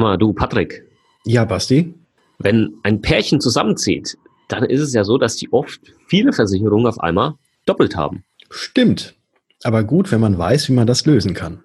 Sag mal, du Patrick. Ja, Basti. Wenn ein Pärchen zusammenzieht, dann ist es ja so, dass die oft viele Versicherungen auf einmal doppelt haben. Stimmt. Aber gut, wenn man weiß, wie man das lösen kann.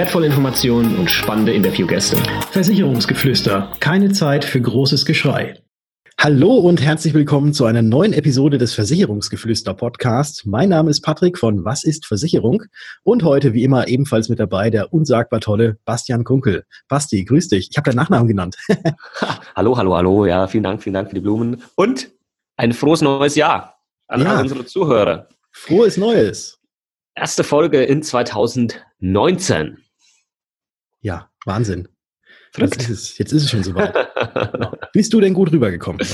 wertvolle Informationen und spannende Interviewgäste. Versicherungsgeflüster. Keine Zeit für großes Geschrei. Hallo und herzlich willkommen zu einer neuen Episode des Versicherungsgeflüster Podcast. Mein Name ist Patrick von Was ist Versicherung? Und heute wie immer ebenfalls mit dabei der unsagbar tolle Bastian Kunkel. Basti, grüß dich. Ich habe deinen Nachnamen genannt. hallo, hallo, hallo. Ja, vielen Dank, vielen Dank für die Blumen. Und ein frohes neues Jahr an ja. unsere Zuhörer. Frohes Neues. Erste Folge in 2019. Ja, Wahnsinn. Jetzt ist, es, jetzt ist es schon soweit. genau. Bist du denn gut rübergekommen?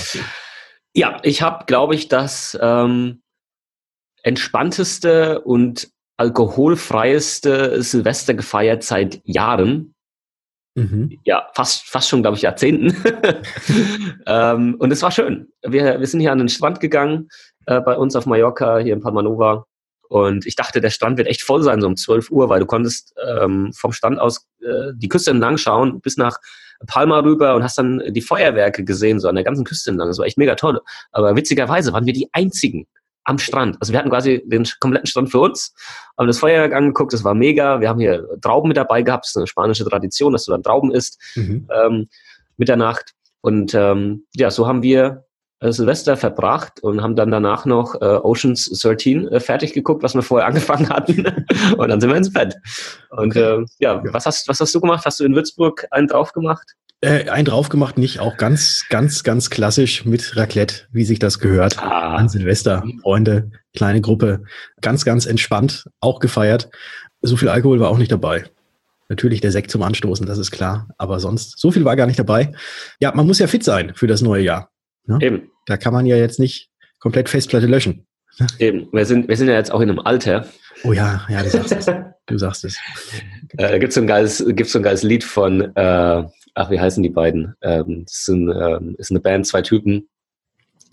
Ja, ich habe, glaube ich, das ähm, entspannteste und alkoholfreieste Silvester gefeiert seit Jahren. Mhm. Ja, fast, fast schon, glaube ich, Jahrzehnten. ähm, und es war schön. Wir, wir sind hier an den Strand gegangen, äh, bei uns auf Mallorca, hier in Palmanova. Und ich dachte, der Strand wird echt voll sein, so um 12 Uhr, weil du konntest ähm, vom Strand aus äh, die Küste entlang schauen, bis nach Palma rüber und hast dann die Feuerwerke gesehen, so an der ganzen Küste entlang. Das war echt mega toll. Aber witzigerweise waren wir die einzigen am Strand. Also wir hatten quasi den kompletten Strand für uns, haben das Feuerwerk angeguckt, das war mega. Wir haben hier Trauben mit dabei gehabt, das ist eine spanische Tradition, dass du dann Trauben isst, mhm. ähm, Mitternacht. Und ähm, ja, so haben wir Silvester verbracht und haben dann danach noch äh, Oceans 13 äh, fertig geguckt, was wir vorher angefangen hatten. und dann sind wir ins Bett. Und okay. äh, ja, was hast, was hast du gemacht? Hast du in Würzburg einen drauf gemacht? Äh, einen drauf gemacht, nicht. Auch ganz, ganz, ganz klassisch mit Raclette, wie sich das gehört. Ah. An Silvester, Freunde, kleine Gruppe. Ganz, ganz entspannt, auch gefeiert. So viel Alkohol war auch nicht dabei. Natürlich der Sekt zum Anstoßen, das ist klar. Aber sonst, so viel war gar nicht dabei. Ja, man muss ja fit sein für das neue Jahr. Ne? Eben. Da kann man ja jetzt nicht komplett Festplatte löschen. Eben. Wir sind, wir sind ja jetzt auch in einem Alter. Oh ja, ja, du sagst es. Du sagst es. Äh, da gibt es so, ein geiles, gibt's so ein geiles Lied von, äh, ach, wie heißen die beiden? Ähm, das sind, ähm, ist eine Band, zwei Typen,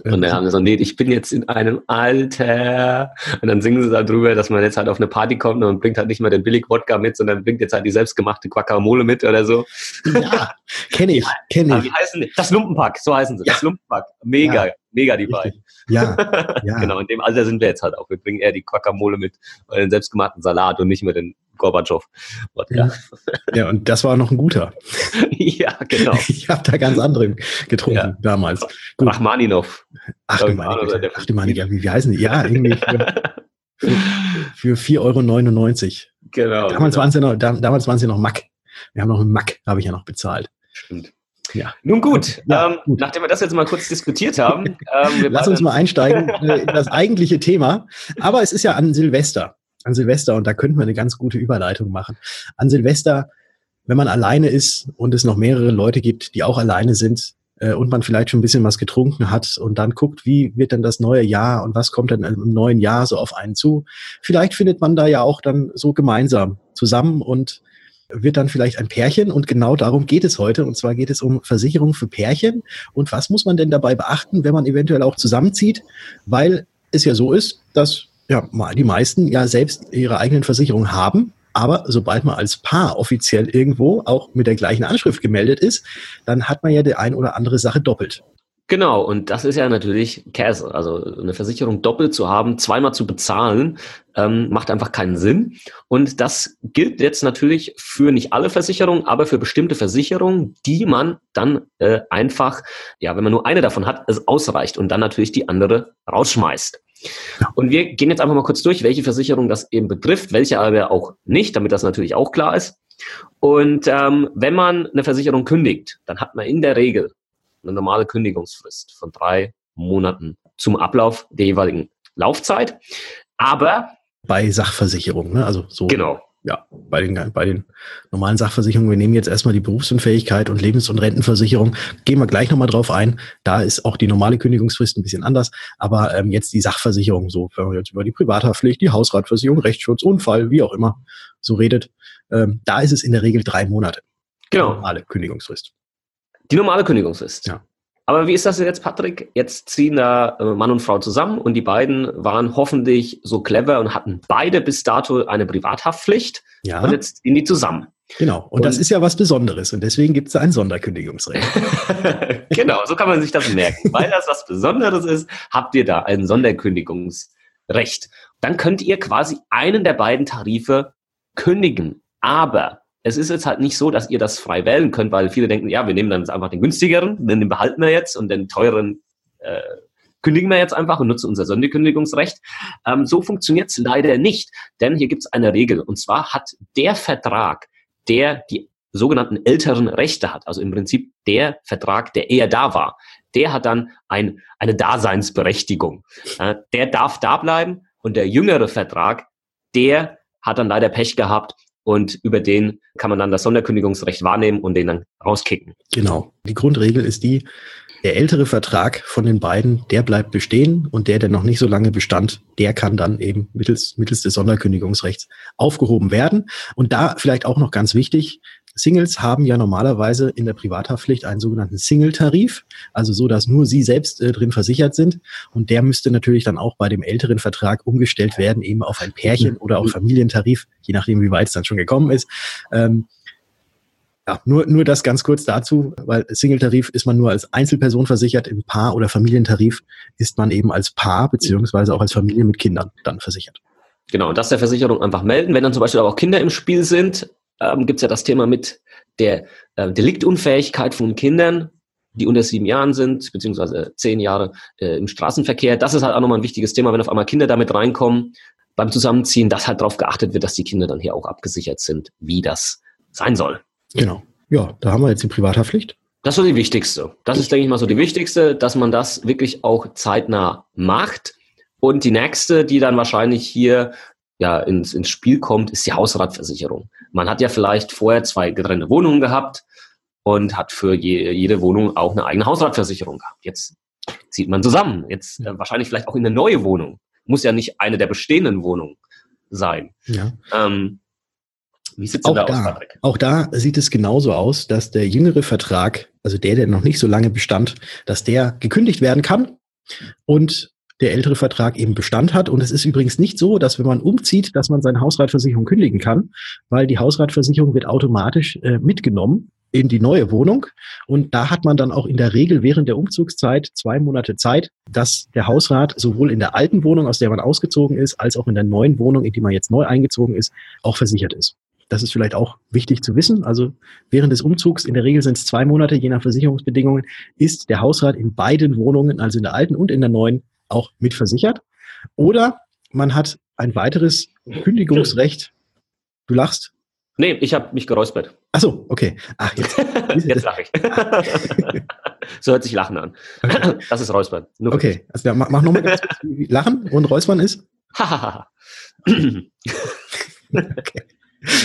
und dann haben sie so, nee, ich bin jetzt in einem Alter. Und dann singen sie darüber, dass man jetzt halt auf eine Party kommt und bringt halt nicht mehr den Billig-Wodka mit, sondern bringt jetzt halt die selbstgemachte Guacamole mit oder so. Ja, kenne ich, kenne ich. Wie heißen die? Das Lumpenpack, so heißen sie. Ja. Das Lumpenpack. Mega, ja. mega die beiden. Ja, ja. genau, in dem Alter sind wir jetzt halt auch. Wir bringen eher die Guacamole mit und den selbstgemachten Salat und nicht mehr den Gorbatschow. Ja. ja, und das war noch ein guter. ja, genau. Ich habe da ganz andere getrunken ja. damals. Gut. Rachmaninov. Ach meine. Ach meine ja, wie, wie heißen die? Ja, irgendwie für, für, 4,99 Euro. Genau. Damals, genau. Waren sie noch, da, damals waren sie noch Mack. Wir haben noch einen Mack, habe ich ja noch bezahlt. Stimmt. Ja. Nun gut, ja, ähm, gut, nachdem wir das jetzt mal kurz diskutiert haben. Ähm, Lass uns mal einsteigen in das eigentliche Thema. Aber es ist ja an Silvester an Silvester, und da könnten wir eine ganz gute Überleitung machen. An Silvester, wenn man alleine ist und es noch mehrere Leute gibt, die auch alleine sind, äh, und man vielleicht schon ein bisschen was getrunken hat und dann guckt, wie wird denn das neue Jahr und was kommt denn im neuen Jahr so auf einen zu. Vielleicht findet man da ja auch dann so gemeinsam zusammen und wird dann vielleicht ein Pärchen und genau darum geht es heute und zwar geht es um Versicherung für Pärchen und was muss man denn dabei beachten, wenn man eventuell auch zusammenzieht, weil es ja so ist, dass ja, die meisten ja selbst ihre eigenen Versicherungen haben. Aber sobald man als Paar offiziell irgendwo auch mit der gleichen Anschrift gemeldet ist, dann hat man ja die ein oder andere Sache doppelt. Genau, und das ist ja natürlich Käse. Also eine Versicherung doppelt zu haben, zweimal zu bezahlen, ähm, macht einfach keinen Sinn. Und das gilt jetzt natürlich für nicht alle Versicherungen, aber für bestimmte Versicherungen, die man dann äh, einfach, ja, wenn man nur eine davon hat, es ausreicht und dann natürlich die andere rausschmeißt. Und wir gehen jetzt einfach mal kurz durch, welche Versicherung das eben betrifft, welche aber auch nicht, damit das natürlich auch klar ist. Und ähm, wenn man eine Versicherung kündigt, dann hat man in der Regel eine normale Kündigungsfrist von drei Monaten zum Ablauf der jeweiligen Laufzeit. Aber bei Sachversicherung, ne? Also so. Genau. Ja, bei den, bei den normalen Sachversicherungen, wir nehmen jetzt erstmal die Berufsunfähigkeit und Lebens- und Rentenversicherung, gehen wir gleich nochmal drauf ein. Da ist auch die normale Kündigungsfrist ein bisschen anders, aber ähm, jetzt die Sachversicherung, so, wenn man jetzt über die Privathaftpflicht, die Hausratversicherung, Rechtsschutz, Unfall, wie auch immer, so redet, ähm, da ist es in der Regel drei Monate. Genau. Die normale Kündigungsfrist. Die normale Kündigungsfrist. Ja. Aber wie ist das jetzt, Patrick? Jetzt ziehen da äh, Mann und Frau zusammen und die beiden waren hoffentlich so clever und hatten beide bis dato eine Privathaftpflicht. Ja. Und jetzt ziehen die zusammen. Genau. Und, und das ist ja was Besonderes. Und deswegen gibt es ein Sonderkündigungsrecht. genau, so kann man sich das merken. Weil das was Besonderes ist, habt ihr da ein Sonderkündigungsrecht. Dann könnt ihr quasi einen der beiden Tarife kündigen. Aber es ist jetzt halt nicht so, dass ihr das frei wählen könnt, weil viele denken, ja, wir nehmen dann jetzt einfach den günstigeren, den behalten wir jetzt und den teuren äh, kündigen wir jetzt einfach und nutzen unser Sonderkündigungsrecht. Ähm, so funktioniert es leider nicht, denn hier gibt es eine Regel und zwar hat der Vertrag, der die sogenannten älteren Rechte hat, also im Prinzip der Vertrag, der eher da war, der hat dann ein, eine Daseinsberechtigung. Äh, der darf da bleiben und der jüngere Vertrag, der hat dann leider Pech gehabt und über den kann man dann das Sonderkündigungsrecht wahrnehmen und den dann rauskicken. Genau. Die Grundregel ist die, der ältere Vertrag von den beiden, der bleibt bestehen und der, der noch nicht so lange bestand, der kann dann eben mittels, mittels des Sonderkündigungsrechts aufgehoben werden. Und da vielleicht auch noch ganz wichtig, Singles haben ja normalerweise in der Privathaftpflicht einen sogenannten Single-Tarif, also so, dass nur sie selbst äh, drin versichert sind. Und der müsste natürlich dann auch bei dem älteren Vertrag umgestellt werden, eben auf ein Pärchen oder auf Familientarif, je nachdem, wie weit es dann schon gekommen ist. Ähm, ja, nur, nur das ganz kurz dazu, weil Single-Tarif ist man nur als Einzelperson versichert, im Paar- oder Familientarif ist man eben als Paar beziehungsweise auch als Familie mit Kindern dann versichert. Genau, und das der Versicherung einfach melden. Wenn dann zum Beispiel auch Kinder im Spiel sind, ähm, gibt es ja das Thema mit der äh, Deliktunfähigkeit von Kindern, die unter sieben Jahren sind, beziehungsweise zehn Jahre äh, im Straßenverkehr. Das ist halt auch nochmal ein wichtiges Thema, wenn auf einmal Kinder damit reinkommen beim Zusammenziehen, dass halt darauf geachtet wird, dass die Kinder dann hier auch abgesichert sind, wie das sein soll. Genau. Ja, da haben wir jetzt die Privathaftpflicht. Das ist so die wichtigste. Das ist, denke ich mal, so die wichtigste, dass man das wirklich auch zeitnah macht. Und die nächste, die dann wahrscheinlich hier ja ins, ins Spiel kommt, ist die Hausratversicherung. Man hat ja vielleicht vorher zwei getrennte Wohnungen gehabt und hat für je, jede Wohnung auch eine eigene Hausratversicherung gehabt. Jetzt zieht man zusammen. Jetzt äh, wahrscheinlich vielleicht auch in eine neue Wohnung. Muss ja nicht eine der bestehenden Wohnungen sein. Ja. Ähm, wie sieht es auch da da, aus, Patrick? Auch da sieht es genauso aus, dass der jüngere Vertrag, also der, der noch nicht so lange bestand, dass der gekündigt werden kann und der ältere Vertrag eben Bestand hat. Und es ist übrigens nicht so, dass wenn man umzieht, dass man seine Hausratversicherung kündigen kann, weil die Hausratversicherung wird automatisch äh, mitgenommen in die neue Wohnung. Und da hat man dann auch in der Regel während der Umzugszeit zwei Monate Zeit, dass der Hausrat sowohl in der alten Wohnung, aus der man ausgezogen ist, als auch in der neuen Wohnung, in die man jetzt neu eingezogen ist, auch versichert ist. Das ist vielleicht auch wichtig zu wissen. Also während des Umzugs, in der Regel sind es zwei Monate, je nach Versicherungsbedingungen, ist der Hausrat in beiden Wohnungen, also in der alten und in der neuen, auch mitversichert. Oder man hat ein weiteres Kündigungsrecht. Du lachst. Nee, ich habe mich geräuspert. Ach so, okay. Ach, jetzt. jetzt lache ich. so hört sich Lachen an. Okay. Das ist Räuspern. Nur okay, also ja, mach, mach nochmal ganz Lachen und Räuspern ist. okay.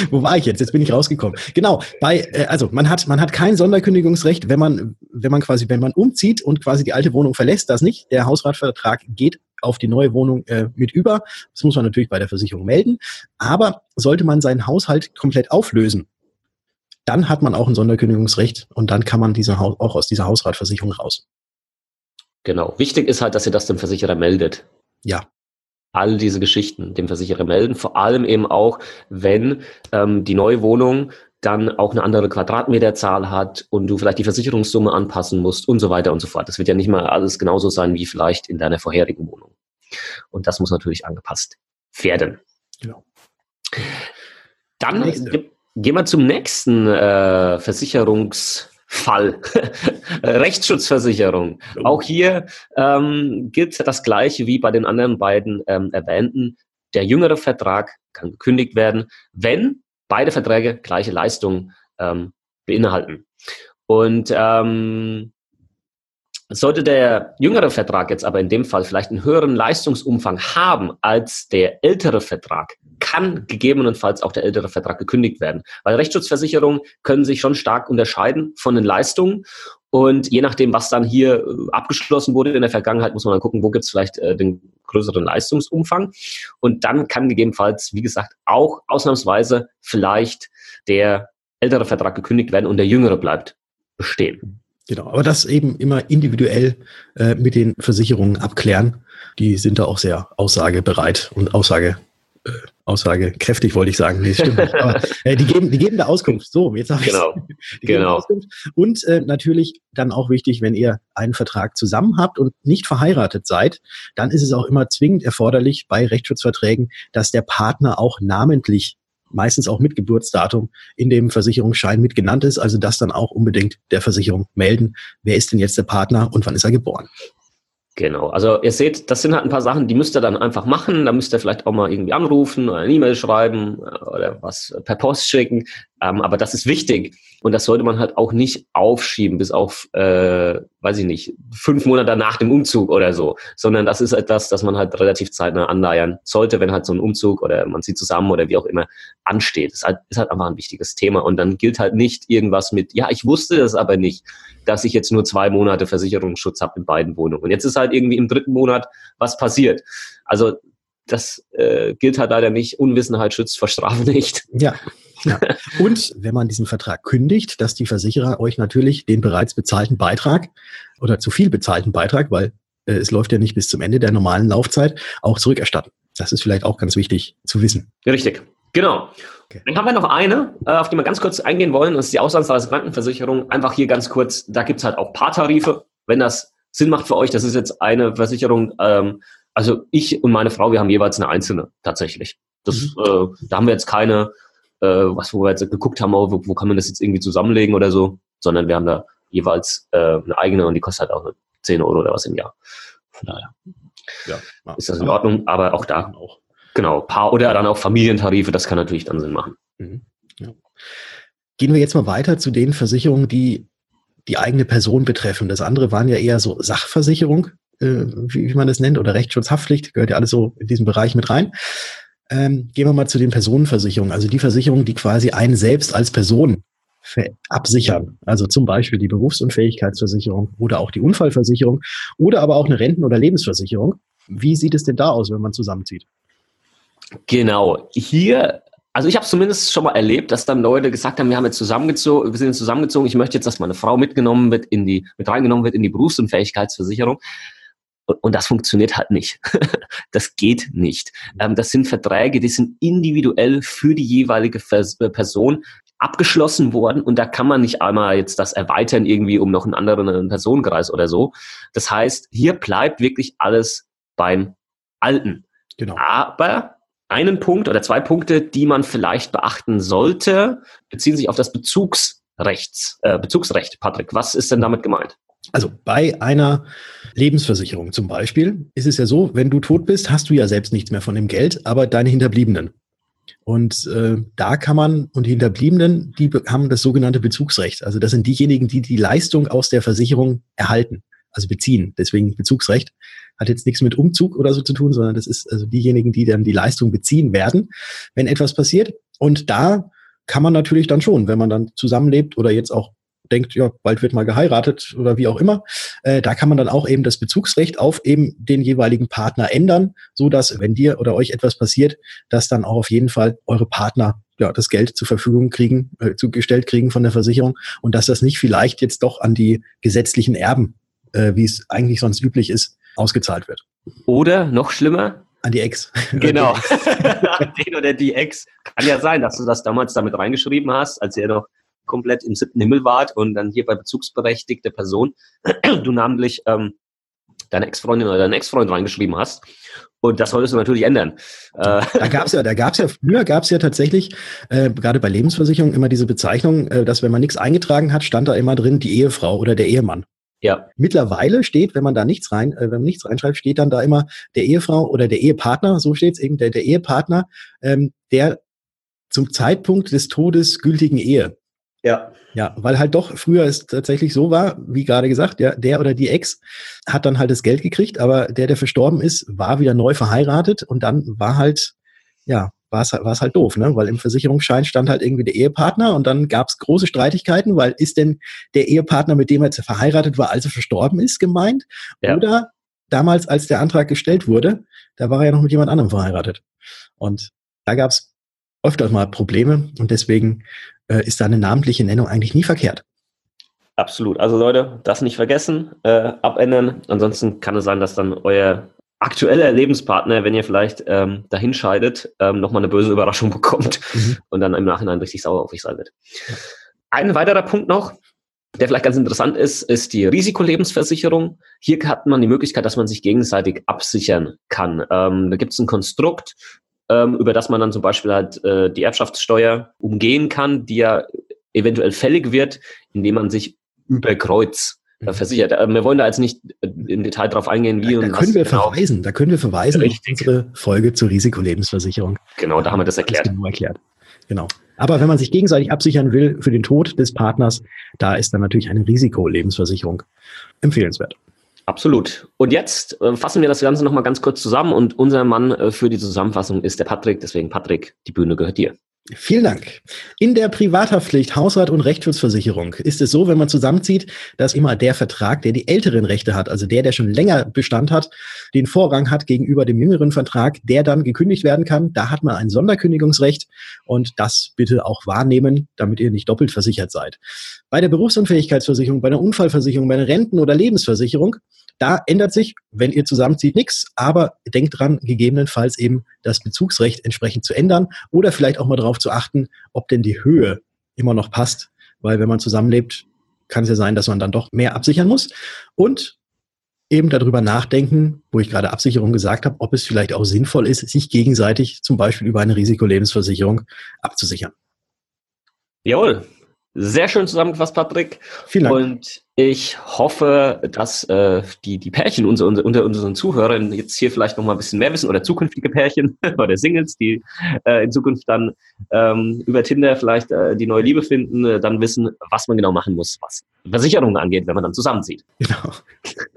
Wo war ich jetzt? Jetzt bin ich rausgekommen. Genau, bei äh, also man hat man hat kein Sonderkündigungsrecht, wenn man wenn man quasi wenn man umzieht und quasi die alte Wohnung verlässt, das nicht. Der Hausratvertrag geht auf die neue Wohnung äh, mit über. Das muss man natürlich bei der Versicherung melden. Aber sollte man seinen Haushalt komplett auflösen, dann hat man auch ein Sonderkündigungsrecht und dann kann man diese auch aus dieser Hausratversicherung raus. Genau. Wichtig ist halt, dass ihr das dem Versicherer meldet. Ja, all diese Geschichten dem Versicherer melden. Vor allem eben auch, wenn ähm, die neue Wohnung dann auch eine andere Quadratmeterzahl hat und du vielleicht die Versicherungssumme anpassen musst und so weiter und so fort. Das wird ja nicht mal alles genauso sein wie vielleicht in deiner vorherigen Wohnung. Und das muss natürlich angepasst werden. Genau. Dann gehen wir zum nächsten äh, Versicherungs Fall. Rechtsschutzversicherung. Auch hier ähm, gilt das Gleiche wie bei den anderen beiden ähm, erwähnten. Der jüngere Vertrag kann gekündigt werden, wenn beide Verträge gleiche Leistungen ähm, beinhalten. Und ähm, Sollte der jüngere Vertrag jetzt aber in dem Fall vielleicht einen höheren Leistungsumfang haben als der ältere Vertrag, kann gegebenenfalls auch der ältere Vertrag gekündigt werden. Weil Rechtsschutzversicherungen können sich schon stark unterscheiden von den Leistungen. Und je nachdem, was dann hier äh, abgeschlossen wurde in der Vergangenheit, muss man dann gucken, wo gibt es vielleicht äh, den größeren Leistungsumfang. Und dann kann gegebenenfalls, wie gesagt, auch ausnahmsweise vielleicht der ältere Vertrag gekündigt werden und der jüngere bleibt bestehen. Genau, aber das eben immer individuell äh, mit den Versicherungen abklären. Die sind da auch sehr aussagebereit und Aussage, äh, aussagekräftig, wollte ich sagen. Nee, stimmt nicht. Aber, äh, die, geben, die geben da Auskunft. So, jetzt habe ich genau. genau. Auskunft. Und äh, natürlich dann auch wichtig, wenn ihr einen Vertrag zusammen habt und nicht verheiratet seid, dann ist es auch immer zwingend erforderlich bei Rechtsschutzverträgen, dass der Partner auch namentlich meistens auch mit Geburtsdatum in dem Versicherungsschein mit genannt ist. Also das dann auch unbedingt der Versicherung melden. Wer ist denn jetzt der Partner und wann ist er geboren? Genau, also ihr seht, das sind halt ein paar Sachen, die müsst ihr dann einfach machen. Da müsst ihr vielleicht auch mal irgendwie anrufen oder eine E-Mail schreiben oder was per Post schicken. Ähm, aber das ist wichtig. Und das sollte man halt auch nicht aufschieben bis auf, äh, weiß ich nicht, fünf Monate nach dem Umzug oder so, sondern das ist etwas, das man halt relativ zeitnah anleiern sollte, wenn halt so ein Umzug oder man zieht zusammen oder wie auch immer ansteht. Das ist halt, ist halt einfach ein wichtiges Thema. Und dann gilt halt nicht irgendwas mit, ja, ich wusste das aber nicht, dass ich jetzt nur zwei Monate Versicherungsschutz habe in beiden Wohnungen. Und jetzt ist halt irgendwie im dritten Monat was passiert. Also das äh, gilt halt leider nicht. Unwissenheit schützt vor Strafe nicht. Ja, ja. Und wenn man diesen Vertrag kündigt, dass die Versicherer euch natürlich den bereits bezahlten Beitrag oder zu viel bezahlten Beitrag, weil äh, es läuft ja nicht bis zum Ende der normalen Laufzeit, auch zurückerstatten. Das ist vielleicht auch ganz wichtig zu wissen. Richtig. Genau. Okay. Dann haben wir noch eine, äh, auf die wir ganz kurz eingehen wollen, das ist die Auslandsreise Krankenversicherung. Einfach hier ganz kurz, da gibt's halt auch Paartarife, wenn das Sinn macht für euch. Das ist jetzt eine Versicherung, ähm, also ich und meine Frau, wir haben jeweils eine einzelne tatsächlich. Das, mhm. äh, da haben wir jetzt keine äh, was wo wir jetzt geguckt haben, wo, wo kann man das jetzt irgendwie zusammenlegen oder so, sondern wir haben da jeweils äh, eine eigene und die kostet halt auch 10 Euro oder was im Jahr. Von daher ja, ist das in Ordnung, aber auch da auch. Genau, Paar oder dann auch Familientarife, das kann natürlich dann Sinn machen. Mhm. Ja. Gehen wir jetzt mal weiter zu den Versicherungen, die die eigene Person betreffen. Das andere waren ja eher so Sachversicherung, äh, wie, wie man das nennt, oder Rechtsschutzhaftpflicht, gehört ja alles so in diesen Bereich mit rein. Ähm, gehen wir mal zu den Personenversicherungen, also die Versicherungen, die quasi einen selbst als Person absichern. Also zum Beispiel die Berufsunfähigkeitsversicherung oder auch die Unfallversicherung oder aber auch eine Renten- oder Lebensversicherung. Wie sieht es denn da aus, wenn man zusammenzieht? Genau. Hier also ich habe zumindest schon mal erlebt, dass dann Leute gesagt haben, wir haben jetzt zusammengezogen, wir sind zusammengezogen, ich möchte jetzt, dass meine Frau mitgenommen wird in die, mit reingenommen wird in die Berufsunfähigkeitsversicherung. Und das funktioniert halt nicht. das geht nicht. Ähm, das sind Verträge, die sind individuell für die jeweilige äh, Person abgeschlossen worden und da kann man nicht einmal jetzt das erweitern irgendwie um noch einen anderen Personenkreis oder so. Das heißt, hier bleibt wirklich alles beim Alten. Genau. Aber einen Punkt oder zwei Punkte, die man vielleicht beachten sollte, beziehen sich auf das Bezugsrechts, äh, Bezugsrecht. Patrick, was ist denn damit gemeint? Also bei einer Lebensversicherung zum Beispiel ist es ja so, wenn du tot bist, hast du ja selbst nichts mehr von dem Geld, aber deine Hinterbliebenen. Und äh, da kann man, und die Hinterbliebenen, die haben das sogenannte Bezugsrecht. Also das sind diejenigen, die die Leistung aus der Versicherung erhalten, also beziehen. Deswegen Bezugsrecht. Hat jetzt nichts mit Umzug oder so zu tun, sondern das ist also diejenigen, die dann die Leistung beziehen werden, wenn etwas passiert. Und da kann man natürlich dann schon, wenn man dann zusammenlebt oder jetzt auch denkt, ja, bald wird mal geheiratet oder wie auch immer, äh, da kann man dann auch eben das Bezugsrecht auf eben den jeweiligen Partner ändern, so dass wenn dir oder euch etwas passiert, dass dann auch auf jeden Fall eure Partner ja, das Geld zur Verfügung kriegen, äh, zugestellt kriegen von der Versicherung und dass das nicht vielleicht jetzt doch an die gesetzlichen Erben, äh, wie es eigentlich sonst üblich ist, ausgezahlt wird. Oder noch schlimmer, an die Ex. Genau. Den oder die Ex. Kann ja sein, dass du das damals damit reingeschrieben hast, als ihr noch komplett im siebten Himmel wart und dann hier bei bezugsberechtigter Person du namentlich ähm, deine Ex-Freundin oder deinen Ex-Freund reingeschrieben hast. Und das solltest du natürlich ändern. Äh, da gab's ja, da gab's ja, früher gab's ja tatsächlich, äh, gerade bei Lebensversicherungen immer diese Bezeichnung, äh, dass wenn man nichts eingetragen hat, stand da immer drin die Ehefrau oder der Ehemann. Ja. Mittlerweile steht, wenn man da nichts rein, äh, wenn man nichts reinschreibt, steht dann da immer der Ehefrau oder der Ehepartner, so steht's eben, der, der Ehepartner, ähm, der zum Zeitpunkt des Todes gültigen Ehe Ja. Ja, weil halt doch früher es tatsächlich so war, wie gerade gesagt, ja, der oder die Ex hat dann halt das Geld gekriegt, aber der, der verstorben ist, war wieder neu verheiratet und dann war halt, ja, war es, war es halt doof, ne? Weil im Versicherungsschein stand halt irgendwie der Ehepartner und dann gab es große Streitigkeiten, weil ist denn der Ehepartner, mit dem er jetzt verheiratet war, also verstorben ist, gemeint? Ja. Oder damals, als der Antrag gestellt wurde, da war er ja noch mit jemand anderem verheiratet. Und da gab es öfters mal Probleme und deswegen äh, ist da eine namentliche Nennung eigentlich nie verkehrt. Absolut. Also Leute, das nicht vergessen, äh, abändern. Ansonsten kann es sein, dass dann euer aktueller Lebenspartner, wenn ihr vielleicht ähm, dahin scheidet, ähm, nochmal eine böse Überraschung bekommt mhm. und dann im Nachhinein richtig sauer auf euch sein wird. Ein weiterer Punkt noch, der vielleicht ganz interessant ist, ist die Risikolebensversicherung. Hier hat man die Möglichkeit, dass man sich gegenseitig absichern kann. Ähm, da gibt es ein Konstrukt, ähm, über das man dann zum Beispiel halt äh, die Erbschaftssteuer umgehen kann, die ja eventuell fällig wird, indem man sich über Kreuz äh, mhm. versichert. Äh, wir wollen da jetzt nicht äh, im Detail drauf eingehen, wie da, und da können wir genau. verweisen. Da können wir verweisen Richtig. auf unsere Folge zur Risikolebensversicherung. Genau, da haben wir das erklärt. Das genau erklärt. Genau. Aber wenn man sich gegenseitig absichern will für den Tod des Partners, da ist dann natürlich eine Risikolebensversicherung empfehlenswert. Absolut. Und jetzt äh, fassen wir das Ganze nochmal ganz kurz zusammen und unser Mann äh, für die Zusammenfassung ist der Patrick. Deswegen, Patrick, die Bühne gehört dir. Vielen Dank. In der Privathaftpflicht, Hausrat und Rechtsschutzversicherung ist es so, wenn man zusammenzieht, dass immer der Vertrag, der die älteren Rechte hat, also der, der schon länger Bestand hat, den Vorrang hat gegenüber dem jüngeren Vertrag, der dann gekündigt werden kann. Da hat man ein Sonderkündigungsrecht und das bitte auch wahrnehmen, damit ihr nicht doppelt versichert seid. Bei der Berufsunfähigkeitsversicherung, bei der Unfallversicherung, bei der Renten- oder Lebensversicherung da ändert sich, wenn ihr zusammenzieht, nichts, aber denkt dran, gegebenenfalls eben das Bezugsrecht entsprechend zu ändern oder vielleicht auch mal darauf zu achten, ob denn die Höhe immer noch passt, weil wenn man zusammenlebt, kann es ja sein, dass man dann doch mehr absichern muss und eben darüber nachdenken, wo ich gerade Absicherung gesagt habe, ob es vielleicht auch sinnvoll ist, sich gegenseitig zum Beispiel über eine Risikolebensversicherung abzusichern. Jawohl, sehr schön zusammengefasst, Patrick. Vielen Dank. Und ich hoffe, dass äh, die, die Pärchen unter, unter, unseren Zuhörern jetzt hier vielleicht noch mal ein bisschen mehr wissen oder zukünftige Pärchen oder Singles, die äh, in Zukunft dann ähm, über Tinder vielleicht äh, die neue Liebe finden, äh, dann wissen, was man genau machen muss, was Versicherungen angeht, wenn man dann zusammenzieht. Genau.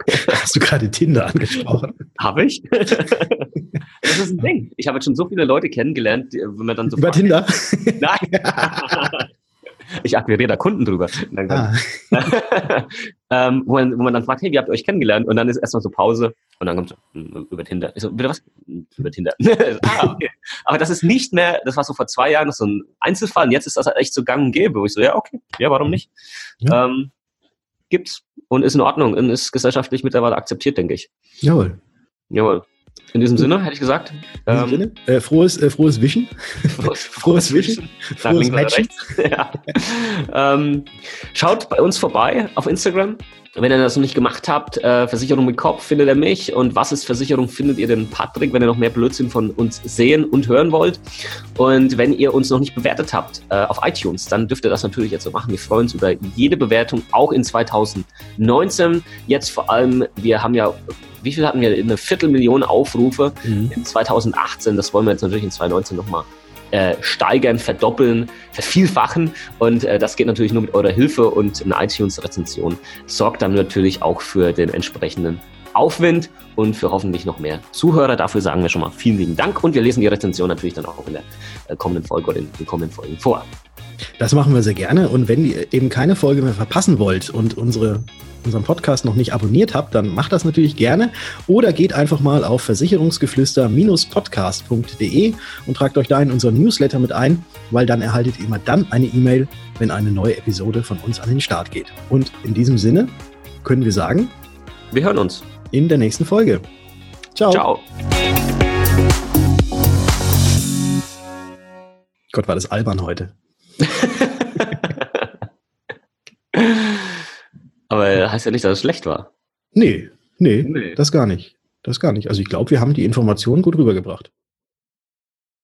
Hast du gerade Tinder angesprochen? Habe ich. das ist ein Ding. Ich habe jetzt schon so viele Leute kennengelernt, wenn man dann so. Über Tinder? Nein. Ich akquiriere da Kunden drüber. Ah. ähm, wo, man, wo, man, dann fragt, hey, wie habt ihr euch kennengelernt? Und dann ist erstmal so Pause und dann kommt so, hm, über Tinder. Ich so, bitte was? Über Tinder. ah, okay. Aber das ist nicht mehr, das war so vor zwei Jahren so ein Einzelfall und jetzt ist das halt echt so gang und gäbe. Wo ich so, ja, okay, ja, warum nicht? Ja. Ähm, gibt's und ist in Ordnung und ist gesellschaftlich mittlerweile akzeptiert, denke ich. Jawohl. Jawohl. In diesem Sinne, hätte ich gesagt. Ähm, Sinne? Äh, frohes, äh, frohes Wischen. Frohes, frohes Wischen. Frohes Matchen. ja. ähm, schaut bei uns vorbei auf Instagram. Wenn ihr das noch nicht gemacht habt, äh, Versicherung mit Kopf findet ihr mich und was ist Versicherung findet ihr den Patrick, wenn ihr noch mehr Blödsinn von uns sehen und hören wollt. Und wenn ihr uns noch nicht bewertet habt äh, auf iTunes, dann dürft ihr das natürlich jetzt so machen. Wir freuen uns über jede Bewertung, auch in 2019. Jetzt vor allem, wir haben ja wie viel hatten wir? Eine Viertelmillion Aufrufe mhm. in 2018. Das wollen wir jetzt natürlich in 2019 nochmal äh, steigern, verdoppeln, vervielfachen. Und äh, das geht natürlich nur mit eurer Hilfe und eine iTunes-Rezension sorgt dann natürlich auch für den entsprechenden Aufwind und für hoffentlich noch mehr Zuhörer. Dafür sagen wir schon mal vielen lieben Dank und wir lesen die Rezension natürlich dann auch in der äh, kommenden Folge oder in den kommenden Folgen vor. Das machen wir sehr gerne und wenn ihr eben keine Folge mehr verpassen wollt und unsere unseren Podcast noch nicht abonniert habt, dann macht das natürlich gerne oder geht einfach mal auf versicherungsgeflüster-podcast.de und tragt euch da in unseren Newsletter mit ein, weil dann erhaltet ihr immer dann eine E-Mail, wenn eine neue Episode von uns an den Start geht. Und in diesem Sinne können wir sagen, wir hören uns in der nächsten Folge. Ciao. Ciao. Gott, war das albern heute. Aber heißt ja nicht, dass es schlecht war. Nee, nee, nee. das gar nicht. Das gar nicht. Also ich glaube, wir haben die Informationen gut rübergebracht.